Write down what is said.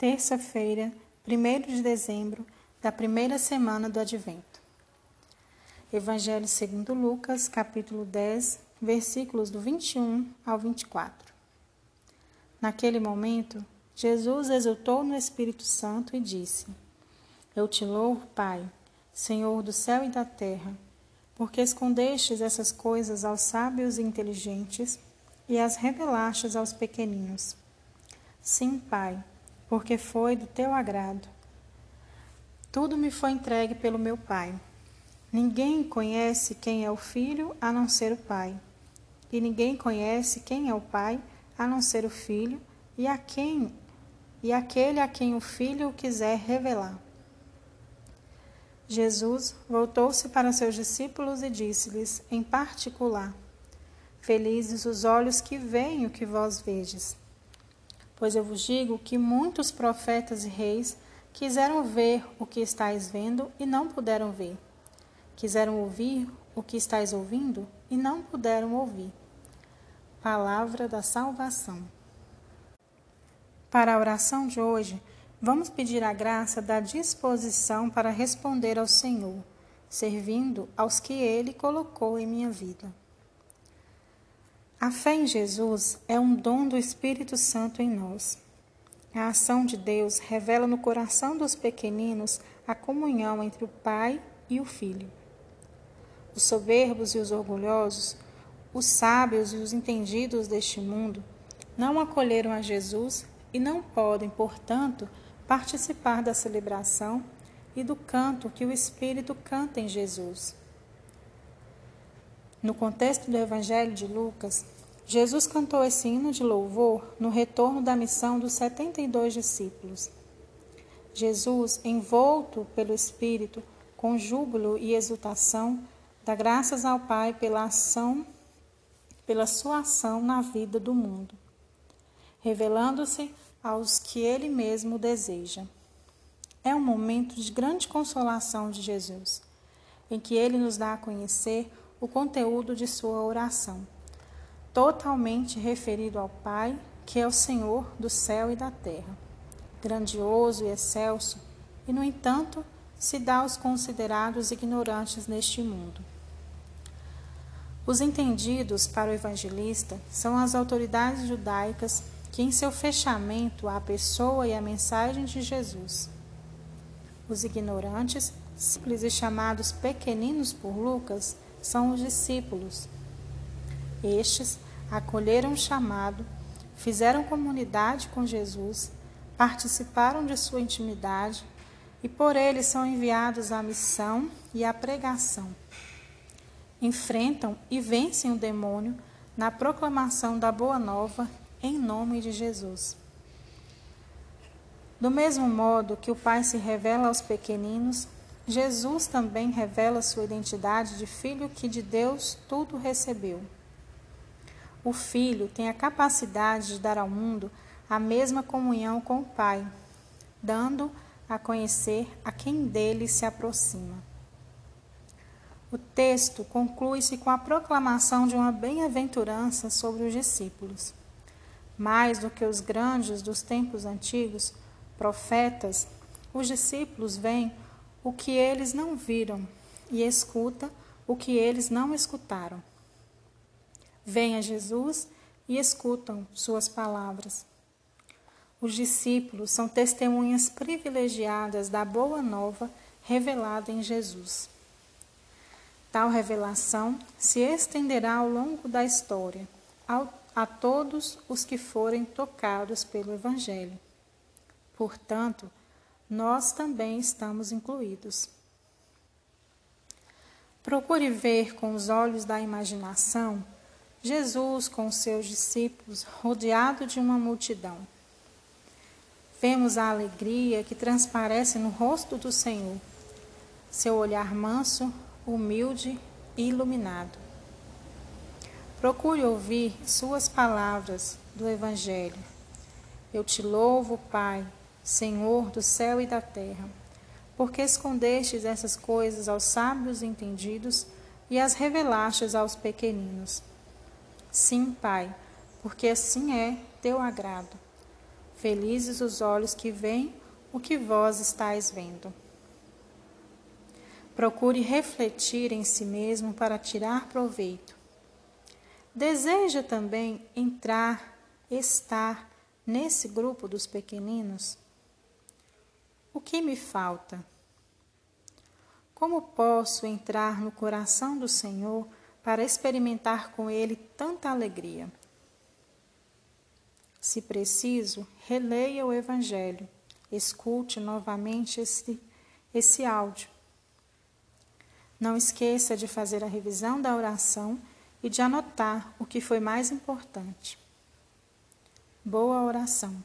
terça-feira, 1 de dezembro da primeira semana do Advento. Evangelho segundo Lucas, capítulo 10, versículos do 21 ao 24. Naquele momento, Jesus exultou no Espírito Santo e disse: Eu te louvo, Pai, Senhor do céu e da terra, porque escondestes essas coisas aos sábios e inteligentes e as revelastes aos pequeninos. Sim, Pai, porque foi do teu agrado. Tudo me foi entregue pelo meu Pai. Ninguém conhece quem é o Filho a não ser o Pai. E ninguém conhece quem é o Pai a não ser o Filho e a quem e aquele a quem o Filho o quiser revelar. Jesus voltou-se para seus discípulos e disse-lhes, em particular: Felizes os olhos que veem o que vós vedes. Pois eu vos digo que muitos profetas e reis quiseram ver o que estáis vendo e não puderam ver. Quiseram ouvir o que estáis ouvindo e não puderam ouvir. Palavra da salvação. Para a oração de hoje, vamos pedir a graça da disposição para responder ao Senhor, servindo aos que Ele colocou em minha vida. A fé em Jesus é um dom do Espírito Santo em nós. A ação de Deus revela no coração dos pequeninos a comunhão entre o Pai e o Filho. Os soberbos e os orgulhosos, os sábios e os entendidos deste mundo, não acolheram a Jesus e não podem, portanto, participar da celebração e do canto que o Espírito canta em Jesus. No contexto do Evangelho de Lucas, Jesus cantou esse hino de louvor no retorno da missão dos 72 discípulos. Jesus, envolto pelo Espírito, com júbilo e exultação, dá graças ao Pai pela ação, pela sua ação na vida do mundo, revelando-se aos que ele mesmo deseja. É um momento de grande consolação de Jesus, em que ele nos dá a conhecer o conteúdo de sua oração, totalmente referido ao Pai, que é o Senhor do céu e da terra, grandioso e excelso, e, no entanto, se dá aos considerados ignorantes neste mundo. Os entendidos para o evangelista são as autoridades judaicas que, em seu fechamento à pessoa e à mensagem de Jesus, os ignorantes, simples e chamados pequeninos por Lucas, são os discípulos. Estes acolheram o chamado, fizeram comunidade com Jesus, participaram de sua intimidade e por ele são enviados à missão e à pregação. Enfrentam e vencem o demônio na proclamação da boa nova em nome de Jesus. Do mesmo modo que o Pai se revela aos pequeninos, Jesus também revela sua identidade de filho que de Deus tudo recebeu. O filho tem a capacidade de dar ao mundo a mesma comunhão com o Pai, dando a conhecer a quem dele se aproxima. O texto conclui-se com a proclamação de uma bem-aventurança sobre os discípulos. Mais do que os grandes dos tempos antigos, profetas, os discípulos veem o que eles não viram e escuta o que eles não escutaram. Vêm a Jesus e escutam suas palavras. Os discípulos são testemunhas privilegiadas da boa nova revelada em Jesus. Tal revelação se estenderá ao longo da história, a todos os que forem tocados pelo Evangelho. Portanto, nós também estamos incluídos. Procure ver com os olhos da imaginação Jesus com seus discípulos rodeado de uma multidão. Vemos a alegria que transparece no rosto do Senhor, seu olhar manso, humilde e iluminado. Procure ouvir suas palavras do Evangelho. Eu te louvo, Pai, Senhor do céu e da terra, porque escondestes essas coisas aos sábios e entendidos e as revelastes aos pequeninos. Sim, Pai, porque assim é teu agrado. Felizes os olhos que veem o que vós estáis vendo. Procure refletir em si mesmo para tirar proveito. Deseja também entrar, estar nesse grupo dos pequeninos? O que me falta? Como posso entrar no coração do Senhor para experimentar com Ele tanta alegria? Se preciso, releia o Evangelho, escute novamente esse, esse áudio. Não esqueça de fazer a revisão da oração e de anotar o que foi mais importante. Boa oração.